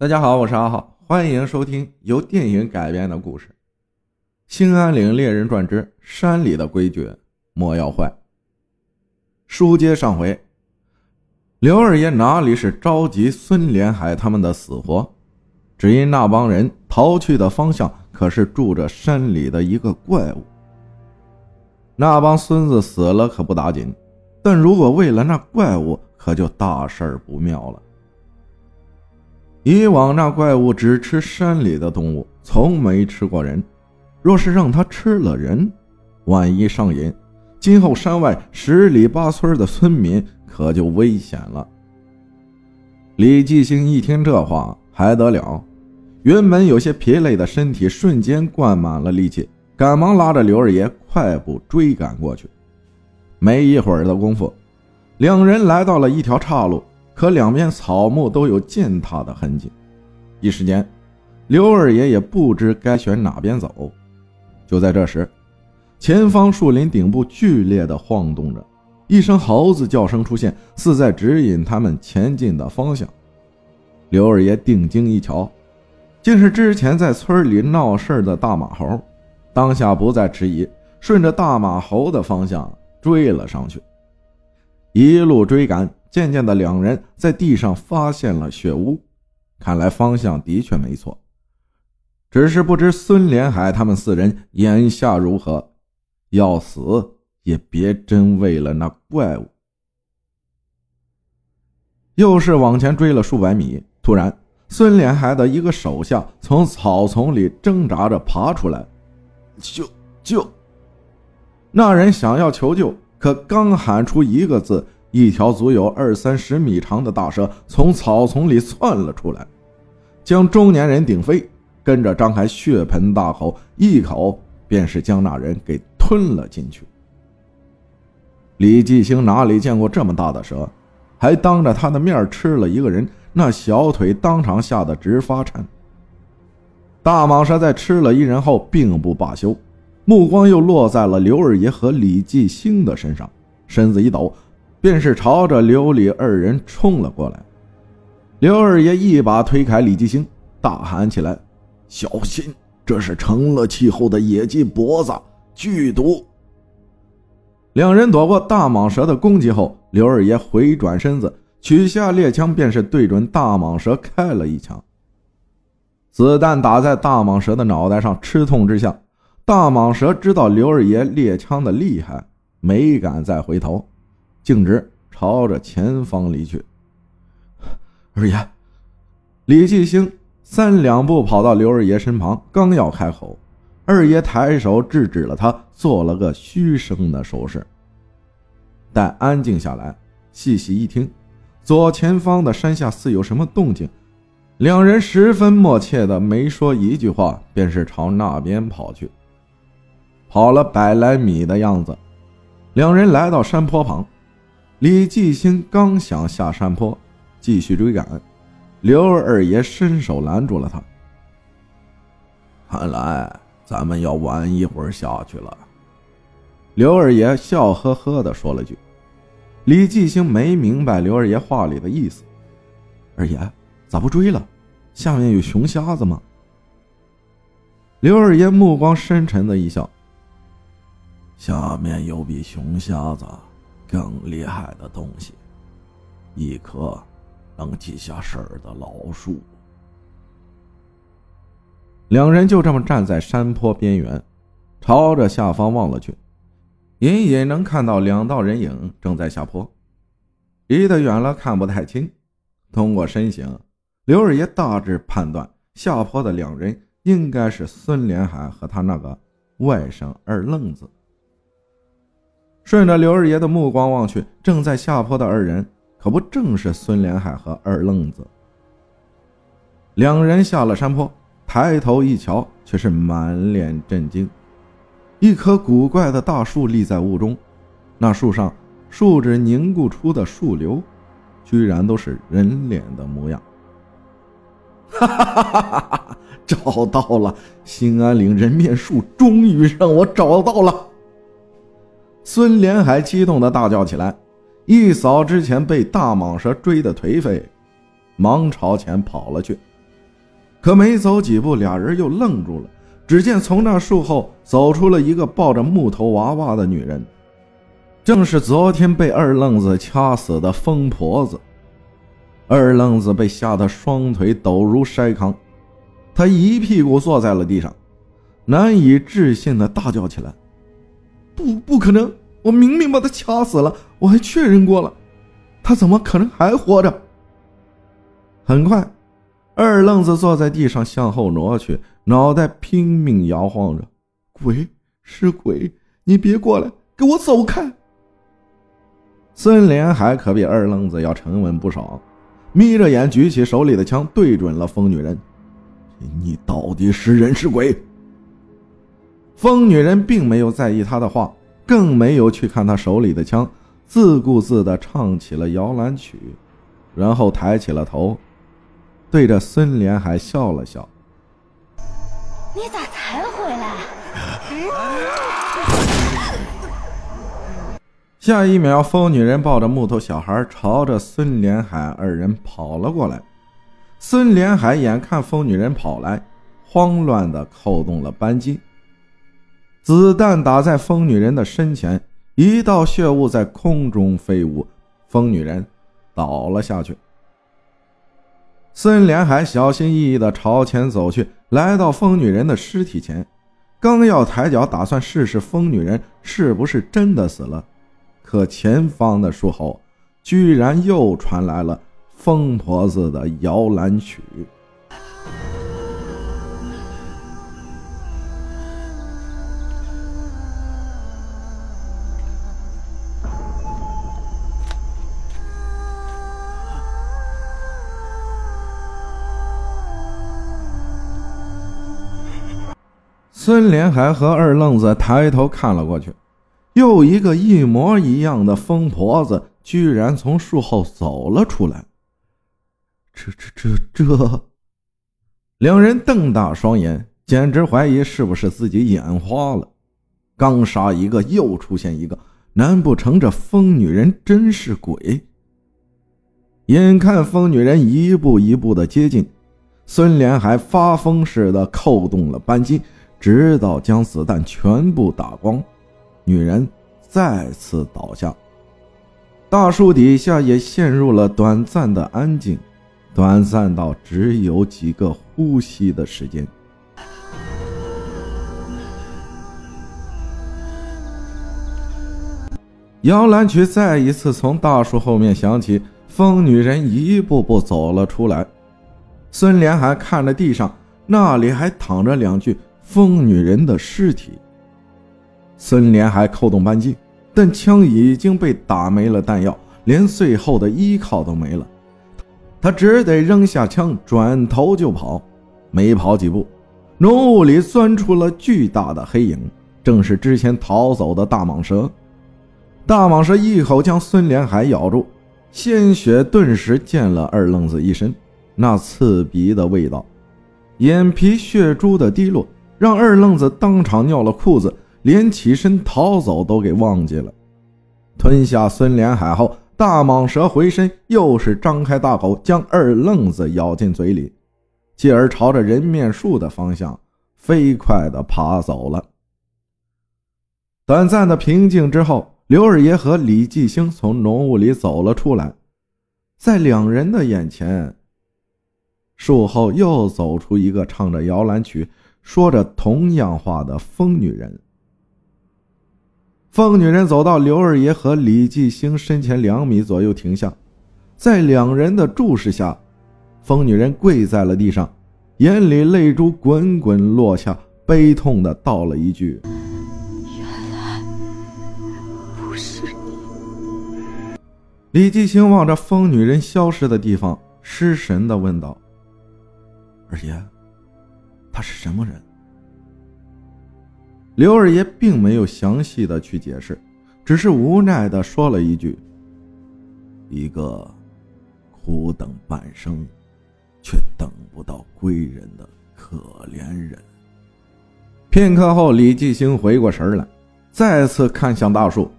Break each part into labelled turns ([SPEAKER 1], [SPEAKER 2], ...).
[SPEAKER 1] 大家好，我是阿浩，欢迎收听由电影改编的故事《兴安岭猎人传之山里的规矩莫要坏》。书接上回，刘二爷哪里是着急孙连海他们的死活，只因那帮人逃去的方向可是住着山里的一个怪物。那帮孙子死了可不打紧，但如果为了那怪物，可就大事不妙了。以往那怪物只吃山里的动物，从没吃过人。若是让他吃了人，万一上瘾，今后山外十里八村的村民可就危险了。李继兴一听这话，还得了？原本有些疲累的身体瞬间灌满了力气，赶忙拉着刘二爷快步追赶过去。没一会儿的功夫，两人来到了一条岔路。可两边草木都有践踏的痕迹，一时间，刘二爷也不知该选哪边走。就在这时，前方树林顶部剧烈的晃动着，一声猴子叫声出现，似在指引他们前进的方向。刘二爷定睛一瞧，竟是之前在村里闹事的大马猴，当下不再迟疑，顺着大马猴的方向追了上去，一路追赶。渐渐的，两人在地上发现了血污，看来方向的确没错。只是不知孙连海他们四人眼下如何，要死也别真为了那怪物。又是往前追了数百米，突然，孙连海的一个手下从草丛里挣扎着爬出来，救救！那人想要求救，可刚喊出一个字。一条足有二三十米长的大蛇从草丛里窜了出来，将中年人顶飞，跟着张开血盆大口，一口便是将那人给吞了进去。李继兴哪里见过这么大的蛇，还当着他的面吃了一个人，那小腿当场吓得直发颤。大蟒蛇在吃了一人后，并不罢休，目光又落在了刘二爷和李继兴的身上，身子一抖。便是朝着刘李二人冲了过来，刘二爷一把推开李继兴，大喊起来：“小心，这是成了气候的野鸡脖子，剧毒！”两人躲过大蟒蛇的攻击后，刘二爷回转身子，取下猎枪，便是对准大蟒蛇开了一枪。子弹打在大蟒蛇的脑袋上，吃痛之下，大蟒蛇知道刘二爷猎枪的厉害，没敢再回头。径直朝着前方离去。二爷，李继兴三两步跑到刘二爷身旁，刚要开口，二爷抬手制止了他，做了个嘘声的手势。待安静下来，细细一听，左前方的山下似有什么动静，两人十分默契的没说一句话，便是朝那边跑去。跑了百来米的样子，两人来到山坡旁。李继兴刚想下山坡继续追赶，刘二爷伸手拦住了他。
[SPEAKER 2] 看来咱们要晚一会儿下去了。
[SPEAKER 1] 刘二爷笑呵呵的说了句。李继兴没明白刘二爷话里的意思。二爷咋不追了？下面有熊瞎子吗？刘二爷目光深沉的一笑。
[SPEAKER 2] 下面有比熊瞎子。更厉害的东西，一棵能记下事儿的老树。
[SPEAKER 1] 两人就这么站在山坡边缘，朝着下方望了去，隐隐能看到两道人影正在下坡，离得远了看不太清。通过身形，刘二爷大致判断下坡的两人应该是孙连海和他那个外甥二愣子。顺着刘二爷的目光望去，正在下坡的二人，可不正是孙连海和二愣子？两人下了山坡，抬头一瞧，却是满脸震惊。一棵古怪的大树立在雾中，那树上树脂凝固出的树瘤，居然都是人脸的模样。哈哈哈哈哈哈！找到了，兴安岭人面树，终于让我找到了。孙连海激动的大叫起来，一扫之前被大蟒蛇追的颓废，忙朝前跑了去，可没走几步，俩人又愣住了。只见从那树后走出了一个抱着木头娃娃的女人，正是昨天被二愣子掐死的疯婆子。二愣子被吓得双腿抖如筛糠，他一屁股坐在了地上，难以置信的大叫起来：“不，不可能！我明明把他掐死了，我还确认过了，他怎么可能还活着？”很快。二愣子坐在地上，向后挪去，脑袋拼命摇晃着。鬼是鬼，你别过来，给我走开！孙连海可比二愣子要沉稳不少，眯着眼举起手里的枪，对准了疯女人：“你到底是人是鬼？”疯女人并没有在意他的话，更没有去看他手里的枪，自顾自地唱起了摇篮曲，然后抬起了头。对着孙连海笑了笑：“
[SPEAKER 3] 你咋才回来？”
[SPEAKER 1] 下一秒，疯女人抱着木头小孩朝着孙连海二人跑了过来。孙连海眼看疯女人跑来，慌乱的扣动了扳机。子弹打在疯女人的身前，一道血雾在空中飞舞，疯女人倒了下去。孙连海小心翼翼地朝前走去，来到疯女人的尸体前，刚要抬脚打算试试疯女人是不是真的死了，可前方的树后居然又传来了疯婆子的摇篮曲。孙连海和二愣子抬头看了过去，又一个一模一样的疯婆子居然从树后走了出来。这、这、这、这！两人瞪大双眼，简直怀疑是不是自己眼花了。刚杀一个，又出现一个，难不成这疯女人真是鬼？眼看疯女人一步一步的接近，孙连海发疯似的扣动了扳机。直到将子弹全部打光，女人再次倒下。大树底下也陷入了短暂的安静，短暂到只有几个呼吸的时间。摇篮曲再一次从大树后面响起，疯女人一步步走了出来。孙连海看着地上，那里还躺着两具。疯女人的尸体。孙连海扣动扳机，但枪已经被打没了弹药，连最后的依靠都没了。他只得扔下枪，转头就跑。没跑几步，浓雾里钻出了巨大的黑影，正是之前逃走的大蟒蛇。大蟒蛇一口将孙连海咬住，鲜血顿时溅了二愣子一身，那刺鼻的味道，眼皮血珠的滴落。让二愣子当场尿了裤子，连起身逃走都给忘记了。吞下孙连海后，大蟒蛇回身，又是张开大口将二愣子咬进嘴里，继而朝着人面树的方向飞快地爬走了。短暂的平静之后，刘二爷和李继兴从浓雾里走了出来，在两人的眼前，树后又走出一个唱着摇篮曲。说着同样话的疯女人，疯女人走到刘二爷和李继兴身前两米左右停下，在两人的注视下，疯女人跪在了地上，眼里泪珠滚滚落下，悲痛的道了一句：“
[SPEAKER 3] 原来不是你。”
[SPEAKER 1] 李继兴望着疯女人消失的地方，失神的问道：“二爷。”他是什么人？刘二爷并没有详细的去解释，只是无奈的说了一句：“一个苦等半生，却等不到归人的可怜人。”片刻后，李继兴回过神来，再次看向大树，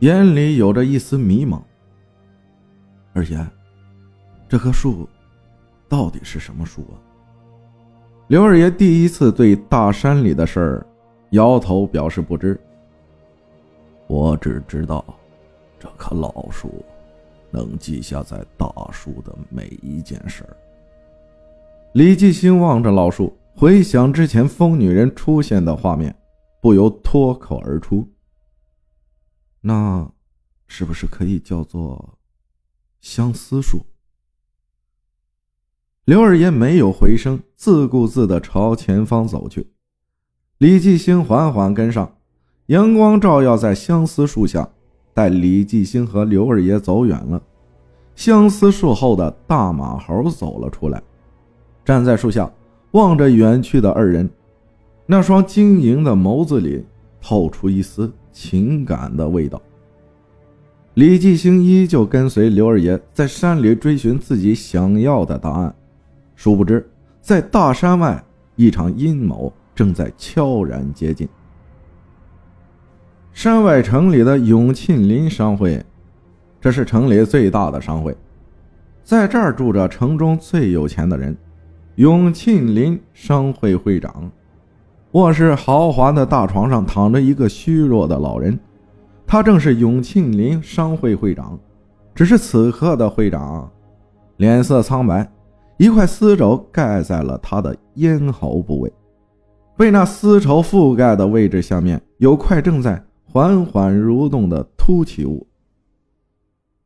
[SPEAKER 1] 眼里有着一丝迷茫：“二爷，这棵树到底是什么树啊？”刘二爷第一次对大山里的事儿摇头表示不知。
[SPEAKER 2] 我只知道，这棵老树能记下在大树的每一件事儿。
[SPEAKER 1] 李继兴望着老树，回想之前疯女人出现的画面，不由脱口而出：“那，是不是可以叫做相思树？”刘二爷没有回声，自顾自地朝前方走去。李继兴缓缓跟上，阳光照耀在相思树下。待李继兴和刘二爷走远了，相思树后的大马猴走了出来，站在树下望着远去的二人，那双晶莹的眸子里透出一丝情感的味道。李继兴依旧跟随刘二爷在山里追寻自己想要的答案。殊不知，在大山外，一场阴谋正在悄然接近。山外城里的永庆林商会，这是城里最大的商会，在这儿住着城中最有钱的人——永庆林商会会长。卧室豪华的大床上躺着一个虚弱的老人，他正是永庆林商会会长。只是此刻的会长，脸色苍白。一块丝绸盖在了他的咽喉部位，被那丝绸覆盖的位置下面有块正在缓缓蠕动的凸起物。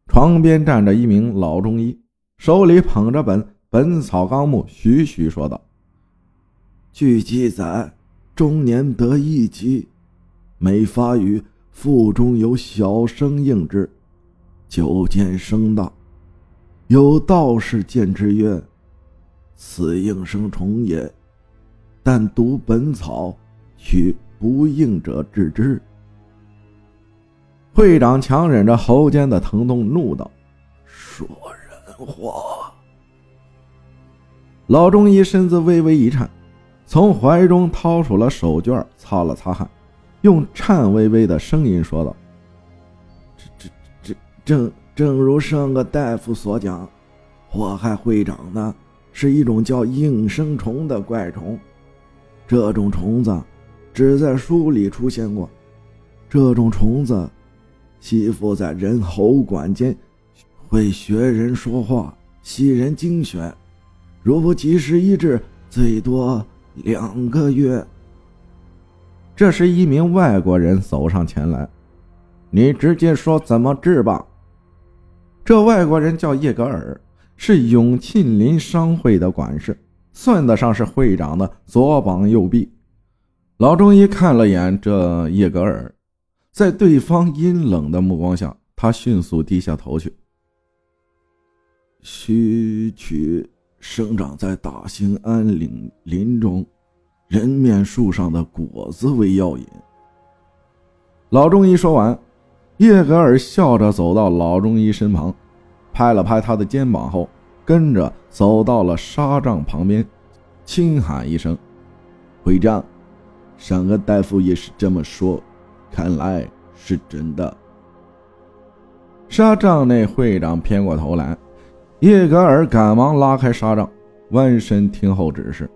[SPEAKER 1] 床边站着一名老中医，手里捧着本《本草纲目》，徐徐说道：“
[SPEAKER 2] 据记载，中年得一疾，每发于腹中有小生应之，久见声大。有道士见之曰。”此应生虫也，但读本草，取不应者治之。
[SPEAKER 1] 会长强忍着喉间的疼痛，怒道：“
[SPEAKER 2] 说人话！”
[SPEAKER 1] 老中医身子微微一颤，从怀中掏出了手绢，擦了擦汗，用颤巍巍的声音说道：“
[SPEAKER 2] 这、这、这正正如上个大夫所讲，祸害会长呢。”是一种叫应声虫的怪虫，这种虫子只在书里出现过。这种虫子吸附在人喉管间，会学人说话，吸人精血。如不及时医治，最多两个月。
[SPEAKER 1] 这时，一名外国人走上前来：“你直接说怎么治吧。”这外国人叫叶格尔。是永庆林商会的管事，算得上是会长的左膀右臂。老中医看了眼这叶格尔，在对方阴冷的目光下，他迅速低下头去。
[SPEAKER 2] 需取生长在大兴安岭林中人面树上的果子为药引。
[SPEAKER 1] 老中医说完，叶格尔笑着走到老中医身旁。拍了拍他的肩膀后，跟着走到了纱帐旁边，轻喊一声：“
[SPEAKER 2] 会长，上个大夫也是这么说，看来是真的。”
[SPEAKER 1] 纱帐内，会长偏过头来，叶格尔赶忙拉开纱帐，弯身听候指示。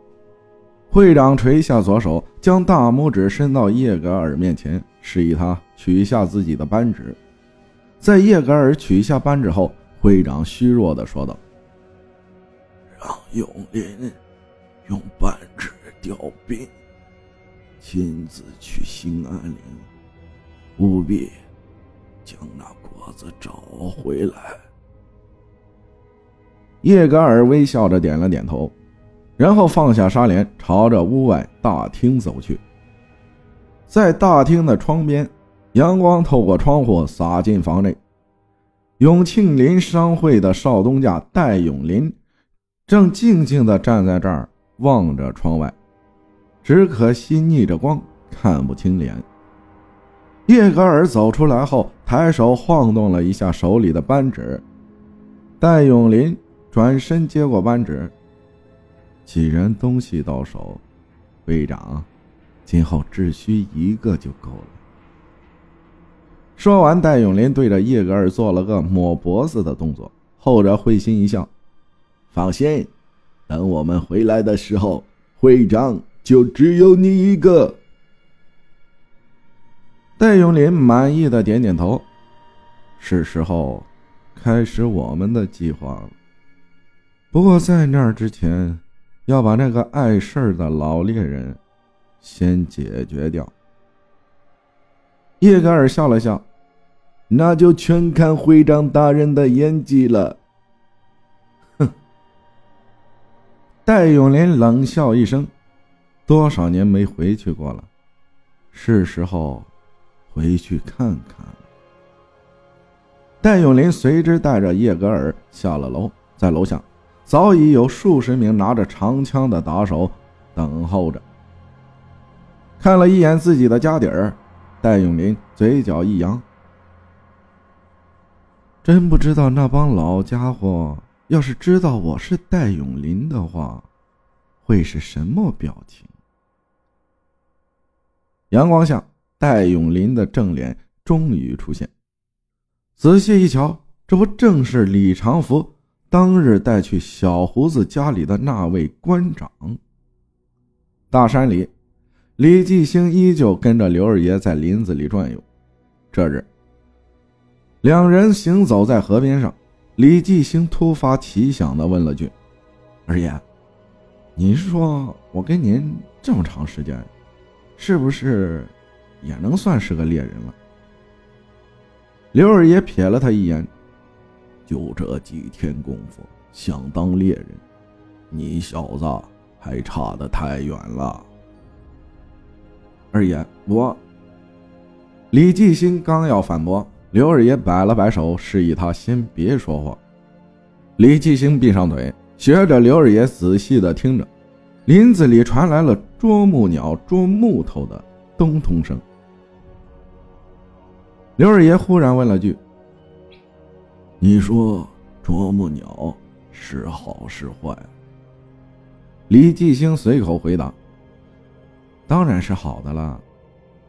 [SPEAKER 1] 会长垂下左手，将大拇指伸到叶格尔面前，示意他取下自己的扳指。在叶格尔取下扳指后，会长虚弱的说道：“
[SPEAKER 2] 让永林用半指调兵，亲自去兴安岭，务必将那果子找回来。”
[SPEAKER 1] 叶格尔微笑着点了点头，然后放下纱帘，朝着屋外大厅走去。在大厅的窗边，阳光透过窗户洒进房内。永庆林商会的少东家戴永林，正静静地站在这儿望着窗外，只可惜逆着光看不清脸。叶格尔走出来后，抬手晃动了一下手里的扳指。戴永林转身接过扳指，既然东西到手，会长，今后只需一个就够了。说完，戴永林对着叶格尔做了个抹脖子的动作，后者会心一笑：“
[SPEAKER 2] 放心，等我们回来的时候，会长就只有你一个。
[SPEAKER 1] 戴永林满意的点点头，是时候开始我们的计划了。不过在那之前，要把那个碍事儿的老猎人先解决掉。
[SPEAKER 2] 叶格尔笑了笑，那就全看会长大人的演技了。
[SPEAKER 1] 哼！戴永林冷笑一声，多少年没回去过了，是时候回去看看了。戴永林随之带着叶格尔下了楼，在楼下。早已有数十名拿着长枪的打手等候着。看了一眼自己的家底儿，戴永林嘴角一扬，真不知道那帮老家伙要是知道我是戴永林的话，会是什么表情。阳光下，戴永林的正脸终于出现。仔细一瞧，这不正是李长福？当日带去小胡子家里的那位官长。大山里，李继兴依旧跟着刘二爷在林子里转悠。这日，两人行走在河边上，李继兴突发奇想的问了句：“二爷，您说我跟您这么长时间，是不是也能算是个猎人了？”刘二爷瞥了他一眼。
[SPEAKER 2] 就这几天功夫，想当猎人，你小子还差得太远了。
[SPEAKER 1] 二爷，我……李继兴刚要反驳，刘二爷摆了摆手，示意他先别说话。李继兴闭上嘴，学着刘二爷仔细的听着。林子里传来了啄木鸟啄木头的咚咚声。刘二爷忽然问了句。
[SPEAKER 2] 你说啄木鸟是好是坏？
[SPEAKER 1] 李继兴随口回答：“当然是好的了，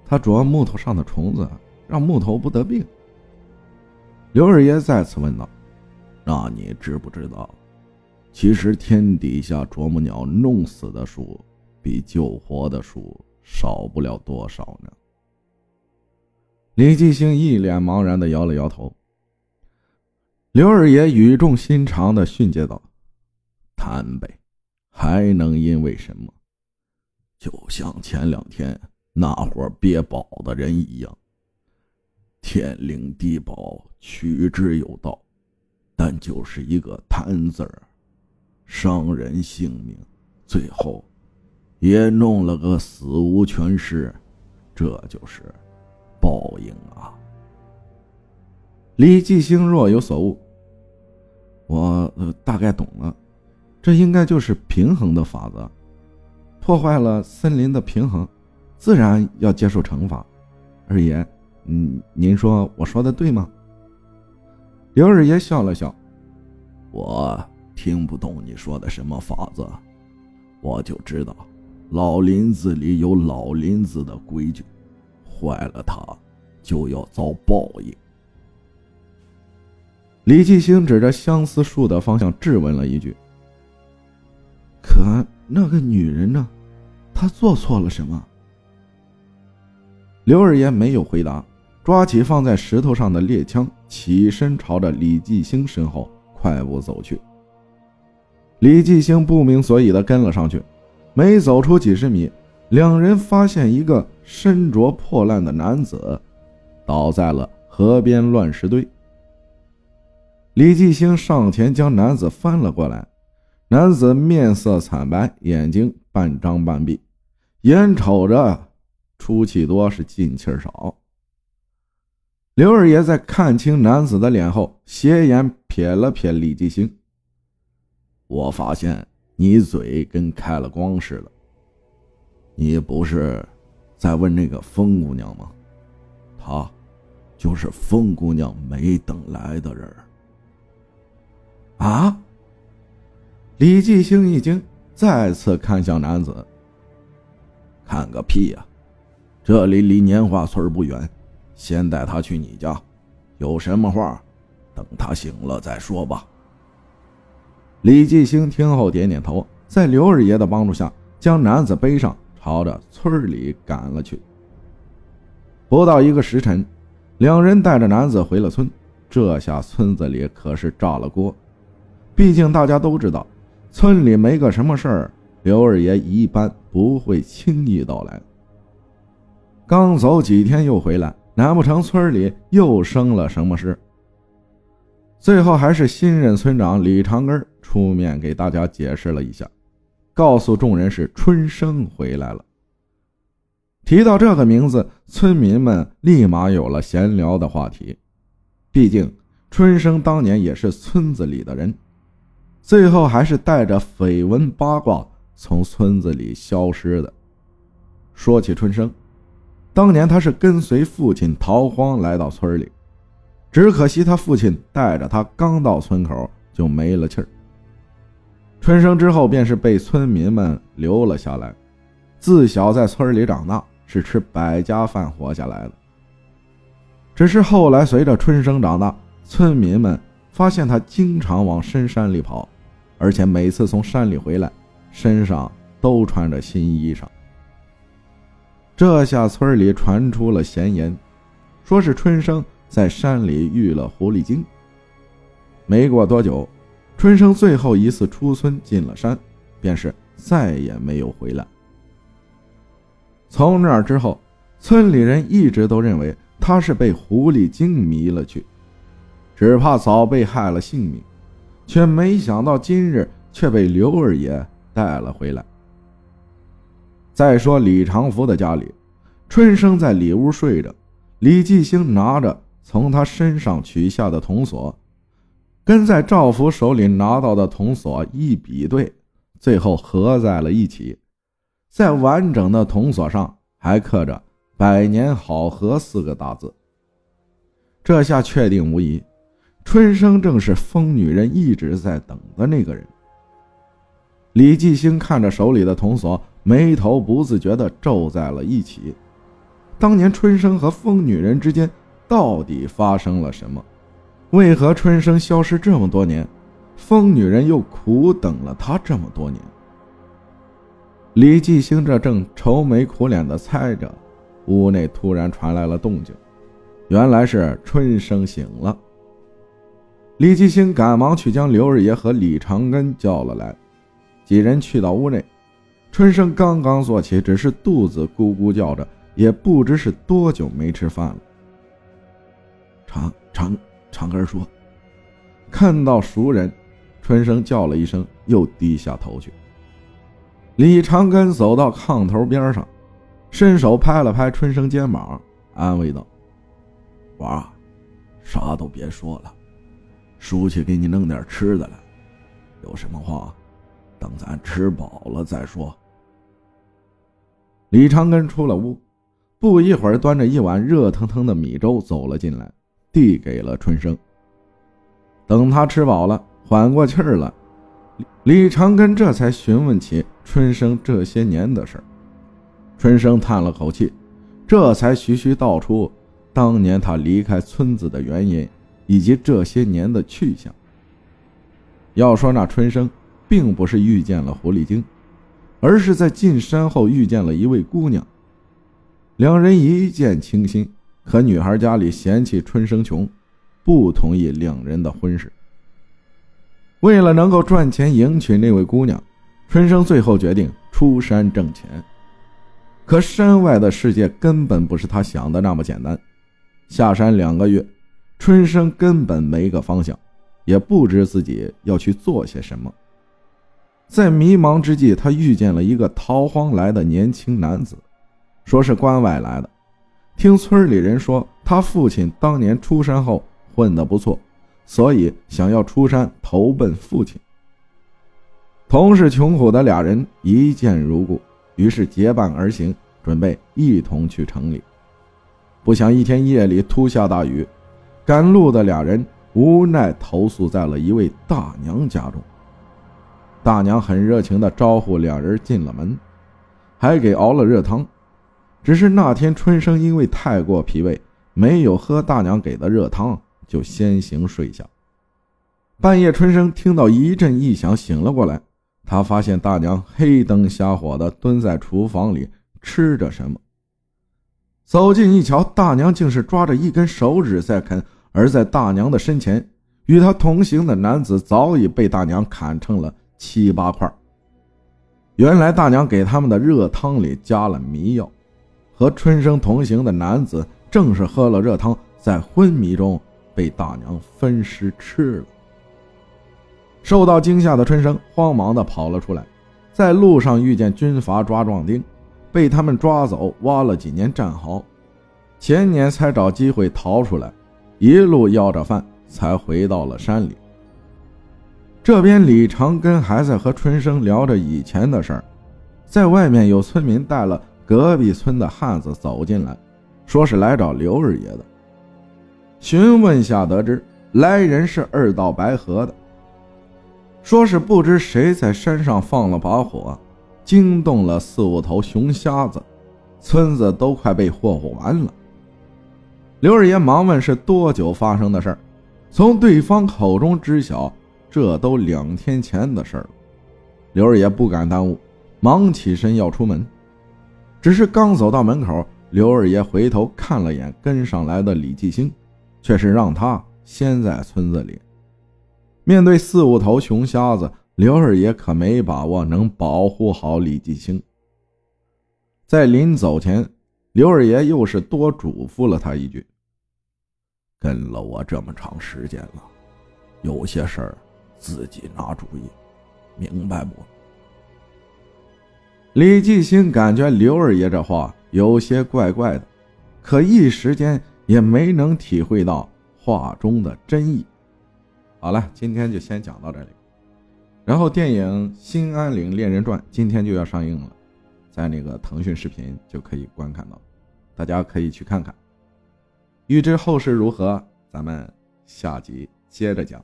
[SPEAKER 1] 它啄木头上的虫子，让木头不得病。”刘二爷再次问道：“
[SPEAKER 2] 那你知不知道，其实天底下啄木鸟弄死的数，比救活的数少不了多少呢？”
[SPEAKER 1] 李继兴一脸茫然的摇了摇头。刘二爷语重心长的训诫道：“
[SPEAKER 2] 贪呗，还能因为什么？就像前两天那伙憋宝的人一样，天灵地宝取之有道，但就是一个贪字儿，伤人性命，最后也弄了个死无全尸，这就是报应啊！”
[SPEAKER 1] 李继兴若有所悟。我呃大概懂了，这应该就是平衡的法则。破坏了森林的平衡，自然要接受惩罚。二爷，嗯，您说我说的对吗？刘二爷笑了笑，
[SPEAKER 2] 我听不懂你说的什么法子，我就知道，老林子里有老林子的规矩，坏了它，就要遭报应。
[SPEAKER 1] 李继兴指着相思树的方向质问了一句：“可那个女人呢？她做错了什么？”刘二爷没有回答，抓起放在石头上的猎枪，起身朝着李继兴身后快步走去。李继兴不明所以的跟了上去，没走出几十米，两人发现一个身着破烂的男子倒在了河边乱石堆。李继兴上前将男子翻了过来，男子面色惨白，眼睛半张半闭，眼瞅着出气多是进气少。刘二爷在看清男子的脸后，斜眼瞥了瞥李继兴。
[SPEAKER 2] 我发现你嘴跟开了光似的，你不是在问那个风姑娘吗？她，就是风姑娘没等来的人。
[SPEAKER 1] 啊！李继兴一惊，再次看向男子。
[SPEAKER 2] 看个屁呀！这里离年华村不远，先带他去你家，有什么话，等他醒了再说吧。
[SPEAKER 1] 李继兴听后点点头，在刘二爷的帮助下，将男子背上，朝着村里赶了去。不到一个时辰，两人带着男子回了村。这下村子里可是炸了锅，毕竟大家都知道，村里没个什么事儿，刘二爷一般不会轻易到来。刚走几天又回来，难不成村里又生了什么事？最后还是新任村长李长根出面给大家解释了一下，告诉众人是春生回来了。提到这个名字，村民们立马有了闲聊的话题。毕竟，春生当年也是村子里的人，最后还是带着绯闻八卦从村子里消失的。说起春生，当年他是跟随父亲逃荒来到村里，只可惜他父亲带着他刚到村口就没了气儿。春生之后便是被村民们留了下来，自小在村里长大，是吃百家饭活下来的。只是后来随着春生长大，村民们发现他经常往深山里跑，而且每次从山里回来，身上都穿着新衣裳。这下村里传出了闲言，说是春生在山里遇了狐狸精。没过多久，春生最后一次出村进了山，便是再也没有回来。从那之后，村里人一直都认为。他是被狐狸精迷了去，只怕早被害了性命，却没想到今日却被刘二爷带了回来。再说李长福的家里，春生在里屋睡着，李继兴拿着从他身上取下的铜锁，跟在赵福手里拿到的铜锁一比对，最后合在了一起，在完整的铜锁上还刻着。百年好合四个大字，这下确定无疑，春生正是疯女人一直在等的那个人。李继兴看着手里的铜锁，眉头不自觉地皱在了一起。当年春生和疯女人之间到底发生了什么？为何春生消失这么多年，疯女人又苦等了他这么多年？李继兴这正愁眉苦脸地猜着。屋内突然传来了动静，原来是春生醒了。李继兴赶忙去将刘二爷和李长根叫了来，几人去到屋内，春生刚刚坐起，只是肚子咕咕叫着，也不知是多久没吃饭了。
[SPEAKER 2] 长长长根说：“
[SPEAKER 1] 看到熟人，春生叫了一声，又低下头去。”李长根走到炕头边上。伸手拍了拍春生肩膀，安慰道：“
[SPEAKER 2] 娃，啥都别说了，叔去给你弄点吃的来。有什么话，等咱吃饱了再说。”
[SPEAKER 1] 李长根出了屋，不一会儿，端着一碗热腾腾的米粥走了进来，递给了春生。等他吃饱了，缓过气儿了，李长根这才询问起春生这些年的事儿。春生叹了口气，这才徐徐道出当年他离开村子的原因，以及这些年的去向。要说那春生，并不是遇见了狐狸精，而是在进山后遇见了一位姑娘。两人一见倾心，可女孩家里嫌弃春生穷，不同意两人的婚事。为了能够赚钱迎娶那位姑娘，春生最后决定出山挣钱。可山外的世界根本不是他想的那么简单。下山两个月，春生根本没个方向，也不知自己要去做些什么。在迷茫之际，他遇见了一个逃荒来的年轻男子，说是关外来的。听村里人说，他父亲当年出山后混得不错，所以想要出山投奔父亲。同是穷苦的俩人一见如故。于是结伴而行，准备一同去城里。不想一天夜里突下大雨，赶路的俩人无奈投宿在了一位大娘家中。大娘很热情地招呼两人进了门，还给熬了热汤。只是那天春生因为太过疲惫，没有喝大娘给的热汤，就先行睡下。半夜，春生听到一阵异响，醒了过来。他发现大娘黑灯瞎火的蹲在厨房里吃着什么。走近一瞧，大娘竟是抓着一根手指在啃，而在大娘的身前，与她同行的男子早已被大娘砍成了七八块。原来大娘给他们的热汤里加了迷药，和春生同行的男子正是喝了热汤，在昏迷中被大娘分尸吃了。受到惊吓的春生慌忙的跑了出来，在路上遇见军阀抓壮丁，被他们抓走，挖了几年战壕，前年才找机会逃出来，一路要着饭才回到了山里。这边李长根还在和春生聊着以前的事儿，在外面有村民带了隔壁村的汉子走进来，说是来找刘二爷的。询问下得知，来人是二道白河的。说是不知谁在山上放了把火，惊动了四五头熊瞎子，村子都快被霍霍完了。刘二爷忙问是多久发生的事儿，从对方口中知晓，这都两天前的事儿了。刘二爷不敢耽误，忙起身要出门，只是刚走到门口，刘二爷回头看了眼跟上来的李继兴，却是让他先在村子里。面对四五头熊瞎子，刘二爷可没把握能保护好李继兴。在临走前，刘二爷又是多嘱咐了他一句：“
[SPEAKER 2] 跟了我这么长时间了，有些事儿自己拿主意，明白不？”
[SPEAKER 1] 李继兴感觉刘二爷这话有些怪怪的，可一时间也没能体会到话中的真意。好了，今天就先讲到这里。然后电影《新安岭猎人传》今天就要上映了，在那个腾讯视频就可以观看到，大家可以去看看。欲知后事如何，咱们下集接着讲。